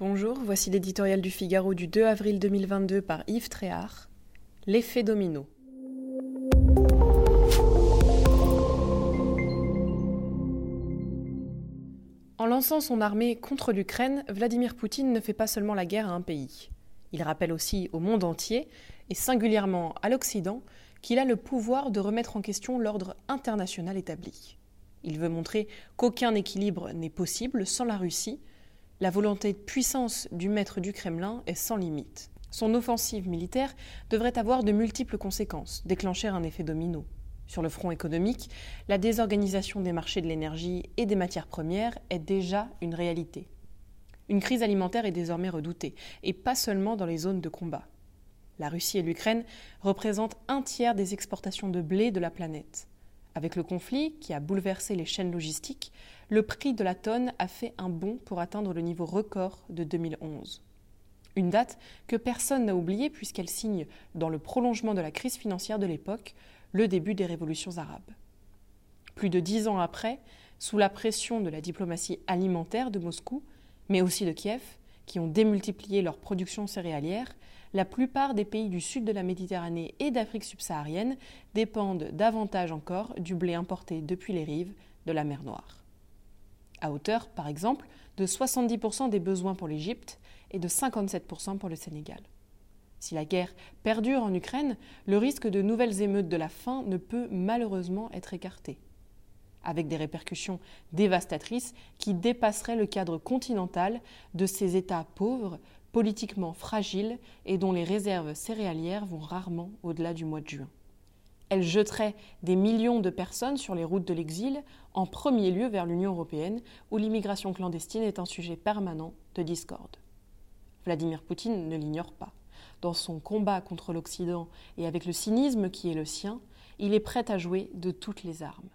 Bonjour, voici l'éditorial du Figaro du 2 avril 2022 par Yves Tréhard. L'effet domino. En lançant son armée contre l'Ukraine, Vladimir Poutine ne fait pas seulement la guerre à un pays. Il rappelle aussi au monde entier, et singulièrement à l'Occident, qu'il a le pouvoir de remettre en question l'ordre international établi. Il veut montrer qu'aucun équilibre n'est possible sans la Russie. La volonté de puissance du maître du Kremlin est sans limite. Son offensive militaire devrait avoir de multiples conséquences, déclencher un effet domino. Sur le front économique, la désorganisation des marchés de l'énergie et des matières premières est déjà une réalité. Une crise alimentaire est désormais redoutée, et pas seulement dans les zones de combat. La Russie et l'Ukraine représentent un tiers des exportations de blé de la planète. Avec le conflit, qui a bouleversé les chaînes logistiques, le prix de la tonne a fait un bond pour atteindre le niveau record de 2011. Une date que personne n'a oubliée puisqu'elle signe, dans le prolongement de la crise financière de l'époque, le début des révolutions arabes. Plus de dix ans après, sous la pression de la diplomatie alimentaire de Moscou, mais aussi de Kiev, qui ont démultiplié leur production céréalière, la plupart des pays du sud de la Méditerranée et d'Afrique subsaharienne dépendent davantage encore du blé importé depuis les rives de la mer Noire. À hauteur, par exemple, de 70% des besoins pour l'Égypte et de 57% pour le Sénégal. Si la guerre perdure en Ukraine, le risque de nouvelles émeutes de la faim ne peut malheureusement être écarté avec des répercussions dévastatrices qui dépasseraient le cadre continental de ces États pauvres, politiquement fragiles et dont les réserves céréalières vont rarement au-delà du mois de juin. Elles jetteraient des millions de personnes sur les routes de l'exil, en premier lieu vers l'Union européenne, où l'immigration clandestine est un sujet permanent de discorde. Vladimir Poutine ne l'ignore pas. Dans son combat contre l'Occident et avec le cynisme qui est le sien, il est prêt à jouer de toutes les armes.